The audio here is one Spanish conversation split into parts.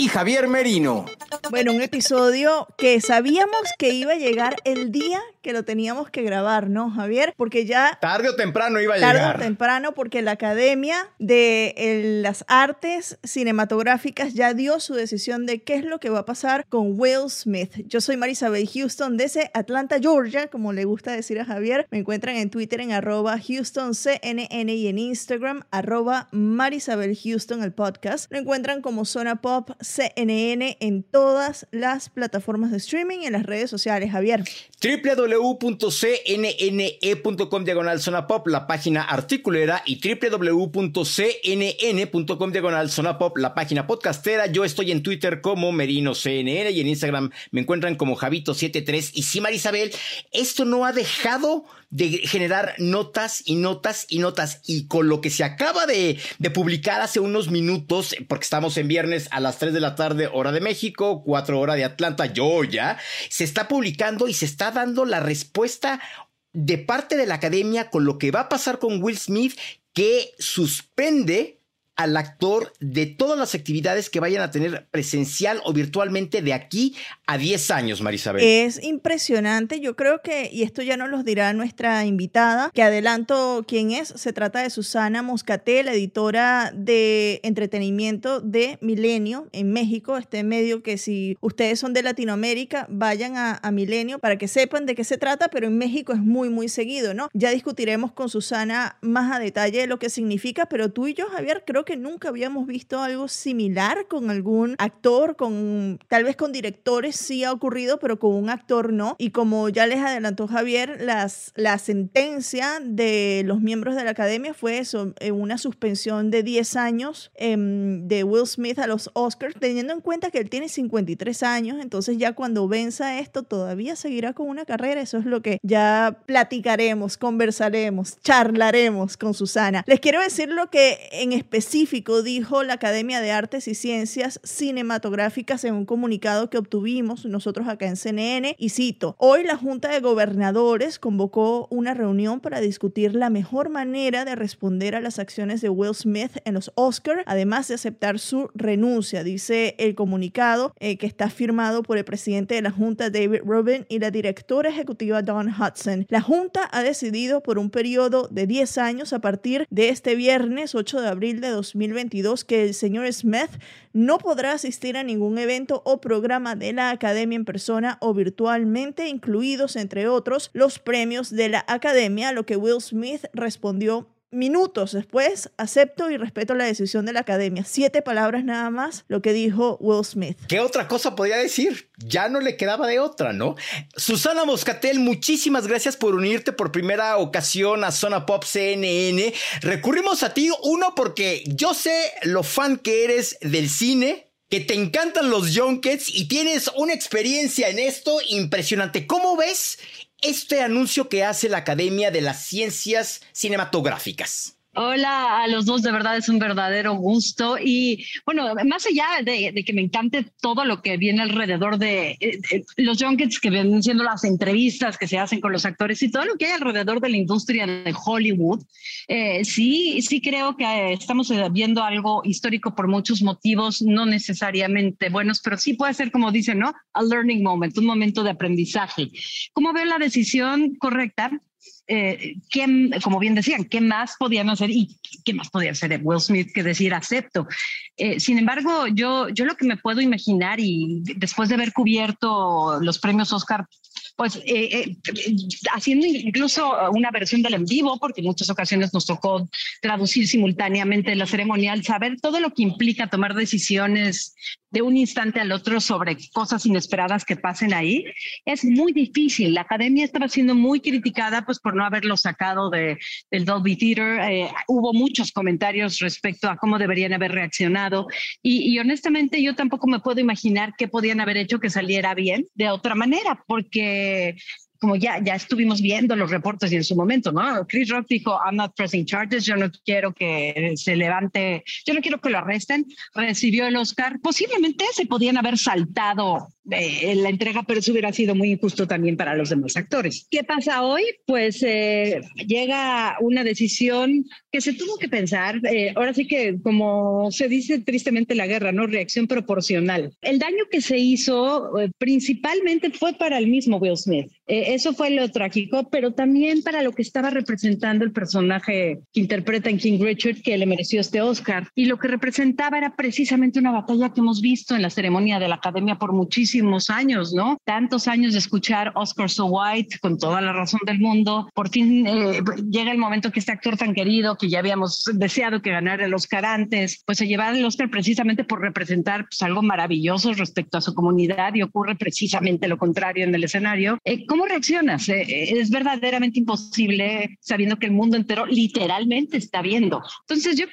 Y Javier Merino. Bueno, un episodio que sabíamos que iba a llegar el día que lo teníamos que grabar, ¿no, Javier? Porque ya Tarde o temprano iba a tarde o llegar. temprano, porque la Academia de el- las Artes Cinematográficas ya dio su decisión de qué es lo que va a pasar con Will Smith. Yo soy Marisabel Houston desde Atlanta, Georgia, como le gusta decir a Javier. Me encuentran en Twitter en arroba HoustonCNN y en Instagram arroba Marisabel Houston, el podcast. Lo encuentran como Zona Pop CNN en todas las plataformas de streaming y en las redes sociales, Javier. www.cnne.com diagonal zona pop, la página articulera, y www.cnn.com diagonal zona pop, la página podcastera. Yo estoy en Twitter como Merino CNN y en Instagram me encuentran como Javito73. Y sí, Marisabel, esto no ha dejado de generar notas y notas y notas. Y con lo que se acaba de, publicar hace unos minutos, porque estamos en viernes a las 3 de la tarde, hora de México, 4 horas de Atlanta, Georgia, se está publicando y se está dando la respuesta de parte de la academia con lo que va a pasar con Will Smith, que suspende al actor de todas las actividades que vayan a tener presencial o virtualmente de aquí a 10 años, Marisabel. Es impresionante, yo creo que, y esto ya nos los dirá nuestra invitada, que adelanto quién es, se trata de Susana Moscatel, editora de entretenimiento de Milenio en México, este medio que si ustedes son de Latinoamérica, vayan a, Milenio para que sepan de qué se trata, pero en México es muy, muy seguido, ¿no? Ya discutiremos con Susana más a detalle de lo que significa, pero tú y yo, Javier, creo que nunca habíamos visto algo similar con algún actor, con tal vez con directores sí ha ocurrido, pero con un actor no. Y como ya les adelantó Javier, las, la sentencia de los miembros de la academia fue eso, eh, una suspensión de 10 años em, de Will Smith a los Oscars, teniendo en cuenta que él tiene 53 años, entonces ya cuando venza esto todavía seguirá con una carrera, eso es lo que ya platicaremos, conversaremos, charlaremos con Susana. Les quiero decir lo que en específico dijo la Academia de Artes y Ciencias Cinematográficas en un comunicado que obtuvimos nosotros acá en CNN y cito, hoy la Junta de Gobernadores convocó una reunión para discutir la mejor manera de responder a las acciones de Will Smith en los Oscars, además de aceptar su renuncia, dice el comunicado eh, que está firmado por el presidente de la Junta David Rubin y la directora ejecutiva Dawn Hudson. La Junta ha decidido por un periodo de 10 años a partir de este viernes 8 de abril de 2022 que el señor Smith no podrá asistir a ningún evento o programa de la Academia en persona o virtualmente, incluidos, entre otros, los premios de la Academia, a lo que Will Smith respondió minutos después, acepto y respeto la decisión de la Academia. Siete palabras nada más, lo que dijo Will Smith. ¿Qué otra cosa podía decir? Ya no le quedaba de otra, ¿no? Susana Moscatel, muchísimas gracias por unirte por primera ocasión a Zona Pop CNN. Recurrimos a ti, uno, porque yo sé lo fan que eres del cine, que te encantan los junkets y tienes una experiencia en esto impresionante. ¿Cómo ves este anuncio que hace la Academia de las Ciencias Cinematográficas? Hola a los dos, de verdad es un verdadero gusto. Y bueno, más allá de, que me encante todo lo que viene alrededor de, eh, los junkets que vienen siendo las entrevistas que se hacen con los actores y todo lo que hay alrededor de la industria de Hollywood, eh, sí, sí creo que estamos viendo algo histórico por muchos motivos, no necesariamente buenos, pero sí puede ser, como dicen, ¿no? A learning moment, un momento de aprendizaje. ¿Cómo veo la decisión correcta? Eh, como bien decían, ¿qué más podían hacer y qué más podía hacer Will Smith que decir acepto? Eh, sin embargo, yo, yo lo que me puedo imaginar y después de haber cubierto los premios Oscar pues eh, eh, haciendo incluso una versión del en vivo, porque en muchas ocasiones nos tocó traducir simultáneamente la ceremonial, saber todo lo que implica tomar decisiones de un instante al otro sobre cosas inesperadas que pasen ahí, es muy difícil. La academia estaba siendo muy criticada pues por no haberlo sacado de, del Dolby Theater. Eh, hubo muchos comentarios respecto a cómo deberían haber reaccionado y, y honestamente yo tampoco me puedo imaginar qué podían haber hecho que saliera bien de otra manera, porque eh, como ya, ya estuvimos viendo los reportes y en su momento, ¿no? Chris Rock dijo, I'm not pressing charges, yo no quiero que se levante, yo no quiero que lo arresten, recibió el Oscar, posiblemente se podían haber saltado eh, la entrega, pero eso hubiera sido muy injusto también para los demás actores. ¿Qué pasa hoy? Pues eh, llega una decisión que se tuvo que pensar, eh, ahora sí que como se dice tristemente la guerra, ¿no? Reacción proporcional. El daño que se hizo principalmente fue para el mismo Will Smith. Eso fue lo trágico, pero también para lo que estaba representando el personaje que interpreta en King Richard, que le mereció este Oscar. Y lo que representaba era precisamente una batalla que hemos visto en la ceremonia de la Academia por muchísimo años, ¿no? Tantos años de escuchar Oscar So White con toda la razón del mundo. Por fin eh, llega el momento que este actor tan querido, que ya habíamos deseado que ganara el Oscar antes, pues se lleva el Oscar precisamente por representar pues, algo maravilloso respecto a su comunidad y ocurre precisamente lo contrario en el escenario. Eh, ¿Cómo reaccionas? Eh, es verdaderamente imposible sabiendo que el mundo entero literalmente está viendo. Entonces yo,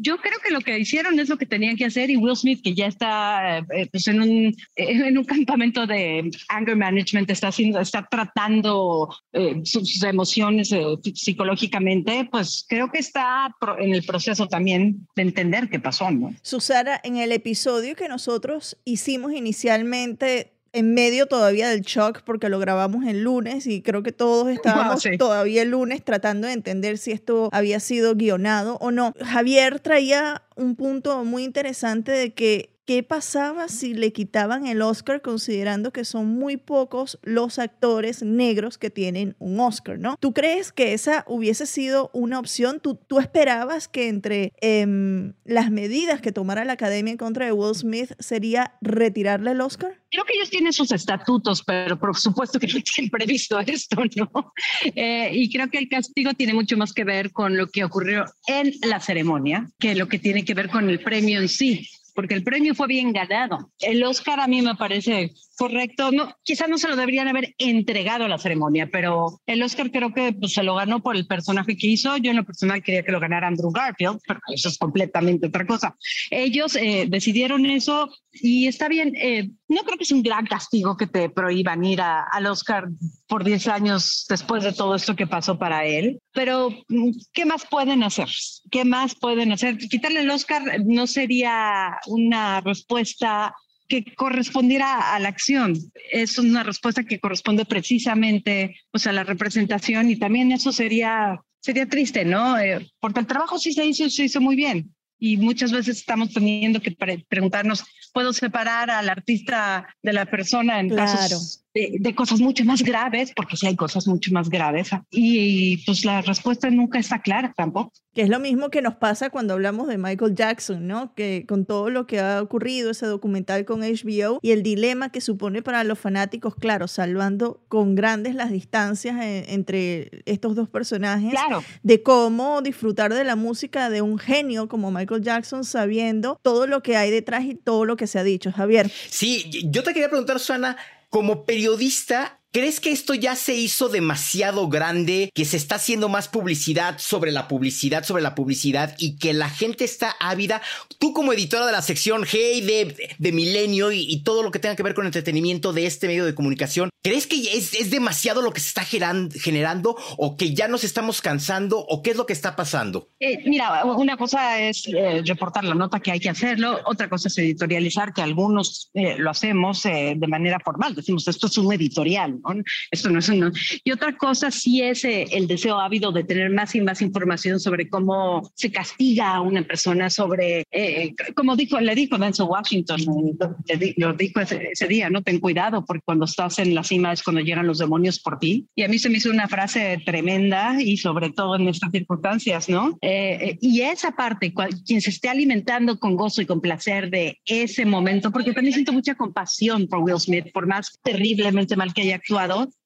yo creo que lo que hicieron es lo que tenían que hacer y Will Smith, que ya está pues en un, en un campamento de anger management, está, haciendo, está tratando eh, sus, emociones eh, psicológicamente, pues creo que está en el proceso también de entender qué pasó. ¿no? Susana, en el episodio que nosotros hicimos inicialmente en medio todavía del shock porque lo grabamos el lunes y creo que todos estábamos todavía el lunes tratando de entender si esto había sido guionado o no. Javier traía un punto muy interesante de que ¿Qué pasaba si le quitaban el Oscar considerando que son muy pocos los actores negros que tienen un Oscar, ¿no? ¿Tú crees que esa hubiese sido una opción? ¿Tú, tú esperabas que entre em, las medidas que tomara la Academia en contra de Will Smith sería retirarle el Oscar? Creo que ellos tienen sus estatutos, pero por supuesto que no tienen previsto esto, ¿no? Eh, y creo que el castigo tiene mucho más que ver con lo que ocurrió en la ceremonia que lo que tiene que ver con el premio en sí porque el premio fue bien ganado. El Oscar a mí me parece correcto. No, quizás no se lo deberían haber entregado a la ceremonia, pero el Oscar creo que pues, se lo ganó por el personaje que hizo. Yo en lo personal quería que lo ganara Andrew Garfield, pero eso es completamente otra cosa. Ellos eh, decidieron eso y está bien. Eh, no creo que es un gran castigo que te prohíban ir al Oscar por 10 años después de todo esto que pasó para él, pero mm, ¿qué más pueden hacer? ¿Qué más pueden hacer? Quitarle el Oscar no sería una respuesta que correspondiera a la acción. Es una respuesta que corresponde precisamente pues, a la representación y también eso sería, sería triste, ¿no? Eh, porque el trabajo sí se hizo, se hizo muy bien y muchas veces estamos teniendo que preguntarnos, ¿puedo separar al artista de la persona en casos de, cosas mucho más graves, porque sí hay cosas mucho más graves, y, pues la respuesta nunca está clara tampoco. Que es lo mismo que nos pasa cuando hablamos de Michael Jackson, ¿no? Que con todo lo que ha ocurrido, ese documental con HBO y el dilema que supone para los fanáticos, claro, salvando con grandes las distancias eh, entre estos dos personajes, claro. de cómo disfrutar de la música de un genio como Michael Jackson sabiendo todo lo que hay detrás y todo lo que se ha dicho, Javier. Sí, yo te quería preguntar, Suana, como periodista, ¿Crees que esto ya se hizo demasiado grande, que se está haciendo más publicidad sobre la publicidad, sobre la publicidad y que la gente está ávida? Tú como editora de la sección Hey de, de Milenio y, todo lo que tenga que ver con entretenimiento de este medio de comunicación, ¿Crees que es, es demasiado lo que se está generando o que ya nos estamos cansando o qué es lo que está pasando? Eh, mira, una cosa es eh, reportar la nota que hay que hacerlo, otra cosa es editorializar, que algunos eh, lo hacemos de manera formal, decimos esto es un editorial, ¿no? esto no es un... Y otra cosa sí es el deseo ávido de tener más y más información sobre cómo se castiga a una persona, sobre, como dijo, le dijo Denzel Washington, lo dijo ese, ese día, no ten cuidado porque cuando estás en las es cuando llegan los demonios por ti. Y a mí se me hizo una frase tremenda y sobre todo en estas circunstancias, ¿no? Eh, eh, y esa parte, quien se esté alimentando con gozo y con placer de ese momento, porque también siento mucha compasión por Will Smith, por más terriblemente mal que haya actuado,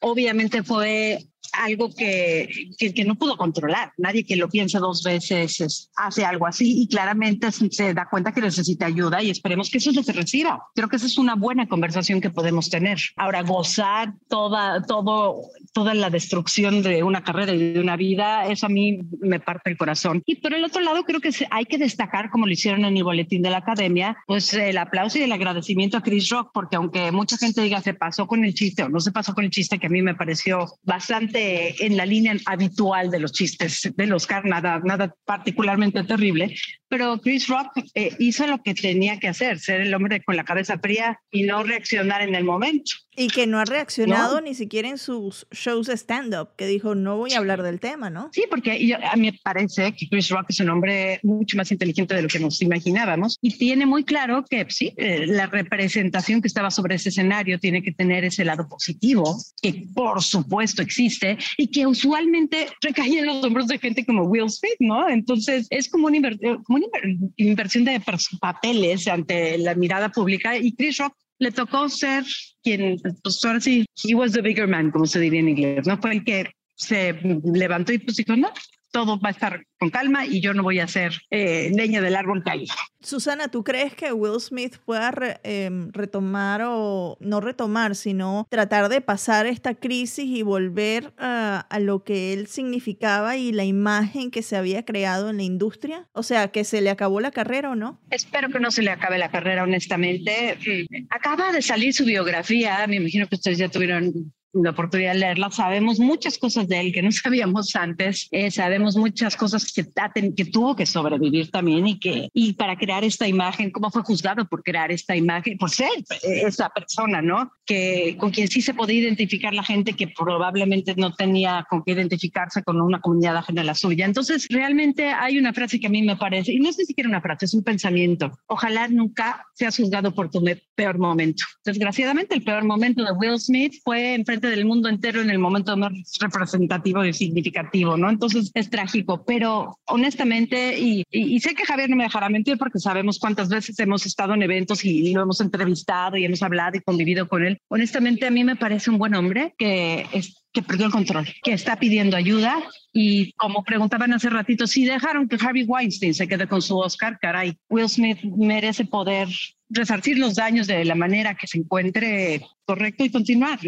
obviamente fue algo que, que, no pudo controlar. Nadie que lo piensa dos veces hace algo así y claramente se da cuenta que necesita ayuda y esperemos que eso se reciba. Creo que esa es una buena conversación que podemos tener. Ahora, gozar toda, todo, toda la destrucción de una carrera y de una vida, eso a mí me parte el corazón. Y por el otro lado, creo que hay que destacar, como lo hicieron en el boletín de la academia, pues el aplauso y el agradecimiento a Chris Rock, porque aunque mucha gente diga se pasó con el chiste o no se pasó con el chiste, que a mí me pareció bastante en la línea habitual de los chistes del Oscar, nada, nada particularmente terrible, pero Chris Rock eh, hizo lo que tenía que hacer, ser el hombre con la cabeza fría y no reaccionar en el momento. Y que no ha reaccionado ni siquiera en sus shows de stand-up, que dijo, no voy a hablar del tema, ¿no? Sí, porque a mí me parece que Chris Rock es un hombre mucho más inteligente de lo que nos imaginábamos y tiene muy claro que sí, eh, la representación que estaba sobre ese escenario tiene que tener ese lado positivo, que por supuesto existe y que usualmente recae en los hombros de gente como Will Smith, ¿no? Entonces es como una, como una inversión de papeles ante la mirada pública y Chris Rock le tocó ser quien, pues ahora sí, he was the bigger man, como se diría en inglés, ¿no? Fue el que se levantó y pues dijo, no, todo va a estar con calma y yo no voy a ser eh, leña del árbol caído. Susana, ¿tú crees que Will Smith pueda em, retomar o no retomar, sino tratar de pasar esta crisis y volver a, a lo que él significaba y la imagen que se había creado en la industria? O sea, que se le acabó la carrera o no? Espero que no se le acabe la carrera, honestamente. Acaba de salir su biografía, me imagino que ustedes ya tuvieron la oportunidad de leerla, sabemos muchas cosas de él que no sabíamos antes, eh, sabemos muchas cosas que, que tuvo que sobrevivir también y que, y para crear esta imagen, cómo fue juzgado por crear esta imagen, por ser esa persona, ¿no? Que con quien sí se podía identificar la gente que probablemente no tenía con qué identificarse con una comunidad ajena a la suya. Entonces, realmente hay una frase que a mí me parece, y no es ni siquiera una frase, es un pensamiento. Ojalá nunca seas juzgado por tu peor momento. Desgraciadamente, el peor momento de Will Smith fue en del mundo entero en el momento más representativo y significativo, ¿no? Entonces es trágico, pero honestamente, y, y, sé que Javier no me dejará mentir porque sabemos cuántas veces hemos estado en eventos y, lo hemos entrevistado y hemos hablado y convivido con él. Honestamente, a mí me parece un buen hombre que es que perdió el control, que está pidiendo ayuda y como preguntaban hace ratito, si dejaron que Harvey Weinstein se quede con su Oscar, caray, Will Smith merece poder resarcir los daños de la manera que se encuentre correcto y continuar.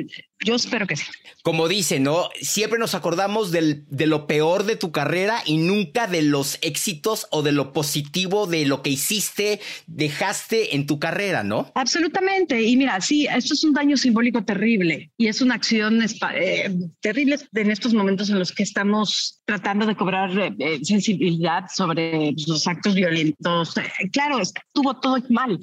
Yo espero que sí. Como dice, ¿no? Siempre nos acordamos del, de lo peor de tu carrera y nunca de los éxitos o de lo positivo de lo que hiciste, dejaste en tu carrera, ¿no? Absolutamente. Y mira, sí, esto es un daño simbólico terrible y es una acción eh, terrible en estos momentos en los que estamos tratando de cobrar eh, eh, sensibilidad sobre los actos violentos. claro, estuvo todo mal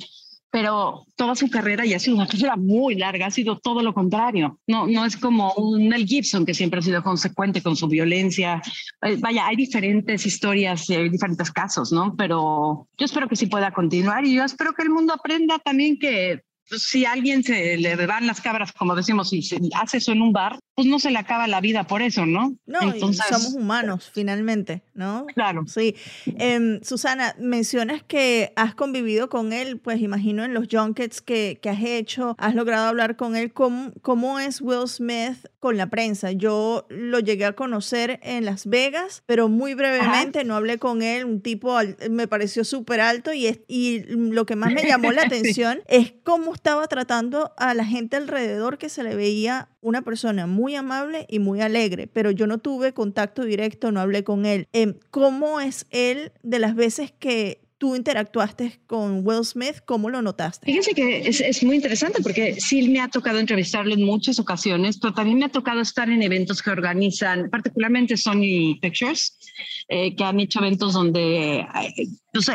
pero toda su carrera y ha sido una carrera muy larga, ha sido todo lo contrario. No, no es como un Mel Gibson que siempre ha sido consecuente con su violencia. Eh, vaya, hay diferentes historias hay diferentes casos, ¿no? Pero yo espero que sí pueda continuar y yo espero que el mundo aprenda también que si a alguien se le van las cabras, como decimos, y se hace eso en un bar, pues no se le acaba la vida por eso, ¿no? No, Entonces, somos humanos finalmente, ¿no? Claro. Sí. Em, Susana, mencionas que has convivido con él, pues imagino en los junkets que, que has hecho, has logrado hablar con él. ¿Cómo, ¿Cómo es Will Smith con la prensa? Yo lo llegué a conocer en Las Vegas, pero muy brevemente, no hablé con él, un tipo me pareció súper alto y, es, y lo que más me llamó la atención es cómo estaba tratando a la gente alrededor que se le veía una persona muy amable y muy alegre, pero yo no tuve contacto directo, no hablé con él. Em, ¿Cómo es él de las veces que tú interactuaste con Will Smith, ¿cómo lo notaste? Fíjense que es, es, muy interesante porque sí me ha tocado entrevistarlo en muchas ocasiones, pero también me ha tocado estar en eventos que organizan, particularmente Sony Pictures, eh, que han hecho eventos donde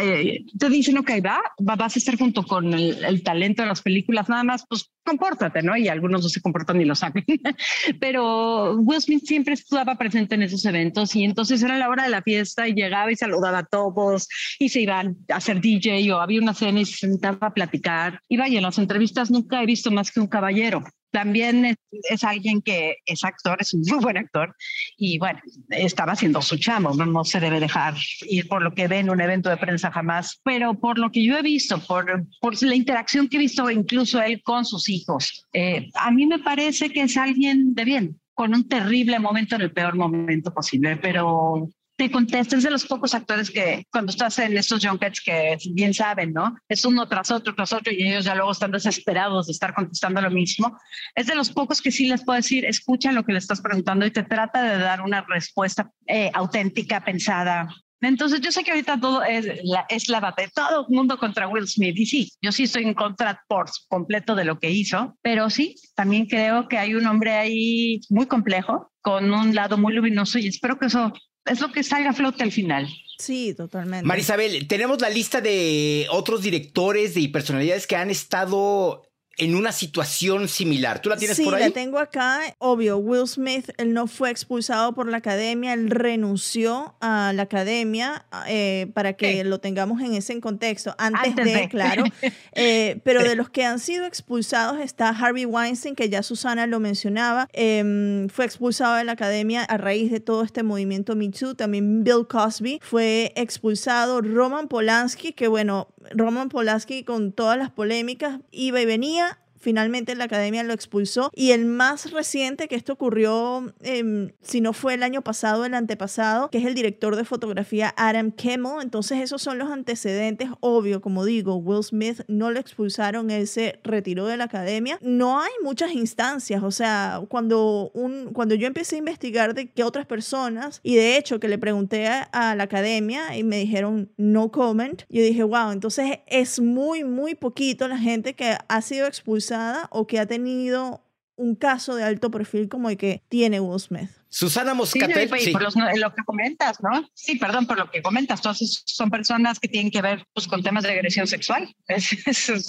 eh, te dicen, ok, va, vas a estar junto con el, el, talento de las películas, nada más, pues compórtate, ¿no? Y algunos no se comportan ni lo saben. Pero Will Smith siempre estaba presente en esos eventos y entonces era la hora de la fiesta y llegaba y saludaba a todos y se iban a hacer DJ o había una cena y se sentaba a platicar. Y vaya, en las entrevistas nunca he visto más que un caballero también es, alguien que es actor, es un muy buen actor y bueno, estaba haciendo su chamo, no, se debe dejar ir por lo que ve en un evento de prensa jamás, pero por lo que yo he visto, por, la interacción que he visto incluso él con sus hijos, eh, a mí me parece que es alguien de bien, con un terrible momento en el peor momento posible, pero te contestes de los pocos actores que cuando estás en estos junkets que bien saben, ¿no? Es uno tras otro, tras otro y ellos ya luego están desesperados de estar contestando lo mismo. Es de los pocos que sí les puedo decir, escucha lo que le estás preguntando y te trata de dar una respuesta eh, auténtica, pensada. Entonces yo sé que ahorita todo es la, es la batalla, todo el mundo contra Will Smith y sí, yo sí estoy en contra por completo de lo que hizo, pero sí, también creo que hay un hombre ahí muy complejo, con un lado muy luminoso y espero que eso es lo que salga a flote al final. Sí, totalmente. Marisabel, tenemos la lista de otros directores y personalidades que han estado en una situación similar. ¿Tú la tienes por ahí? Sí, la tengo acá. Obvio, Will Smith, él no fue expulsado por la academia, él renunció a la academia eh, para que lo tengamos en ese contexto. Antes, de, claro. Eh, pero de los que han sido expulsados está Harvey Weinstein, que ya Susana lo mencionaba. Em, fue expulsado de la academia a raíz de todo este movimiento Me Too. También Bill Cosby fue expulsado. Roman Polanski, que bueno, Roman Polanski con todas las polémicas iba y venía finalmente la academia lo expulsó. Y el más reciente, que esto ocurrió, em, si no fue el año pasado, el antepasado, que es el director de fotografía Adam Kemmel. Entonces esos son los antecedentes, obvio, como digo, Will Smith no lo expulsaron, él se retiró de la academia. No hay muchas instancias, o sea, cuando, un, cuando yo empecé a investigar de qué otras personas, y de hecho que le pregunté a, a la academia y me dijeron no comment, yo dije, wow, entonces es muy, muy poquito la gente que ha sido expulsada o que ha tenido un caso de alto perfil como el que tiene Will Smith. Susana Moscatel. Sí, por lo que comentas, ¿no? Sí, perdón, por lo que comentas. Todas son personas que tienen que ver pues, con temas de agresión sexual. Es, es,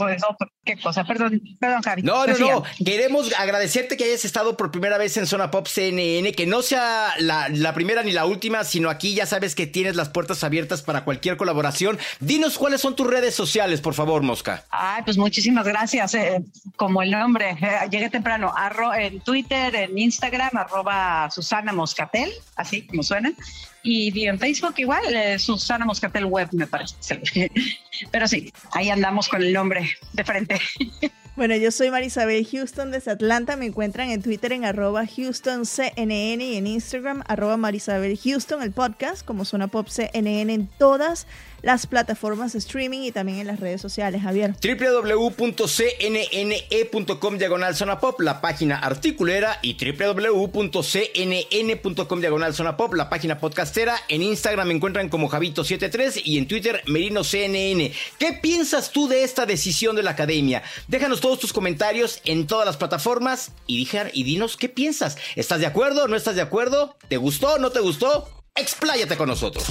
qué cosa. Perdón, perdón, Javi. No, no, no. Queremos agradecerte que hayas estado por primera vez en Zona Pop CNN, que no sea la, la, primera ni la última, sino aquí ya sabes que tienes las puertas abiertas para cualquier colaboración. Dinos cuáles son tus redes sociales, por favor, Mosca. Ay, pues muchísimas gracias. Eh, como el nombre, eh, llegué temprano. Arro, en Twitter, en Instagram, arroba Susana Susana Moscatel, así como suena. Y en Facebook igual, eh, Susana Moscatel Web, me parece. Pero sí, ahí andamos con el nombre de frente. Bueno, yo soy Marisabel Houston desde Atlanta. Me encuentran en Twitter en arroba HoustonCNN y en Instagram arroba Marisabel Houston, el podcast como Zona Pop CNN en todas las plataformas de streaming y también en las redes sociales, Javier. www.cnne.com diagonal zona pop, la página articulera, y www.cnn.com diagonal zona pop, la página podcastera. En Instagram me encuentran como Javito73 y en Twitter Merino CNN. ¿Qué piensas tú de esta decisión de la academia? Déjanos todos tus comentarios en todas las plataformas y, y dinos qué piensas. ¿Estás de acuerdo? ¿No estás de acuerdo? ¿Te gustó? ¿No te gustó? Expláyate con nosotros.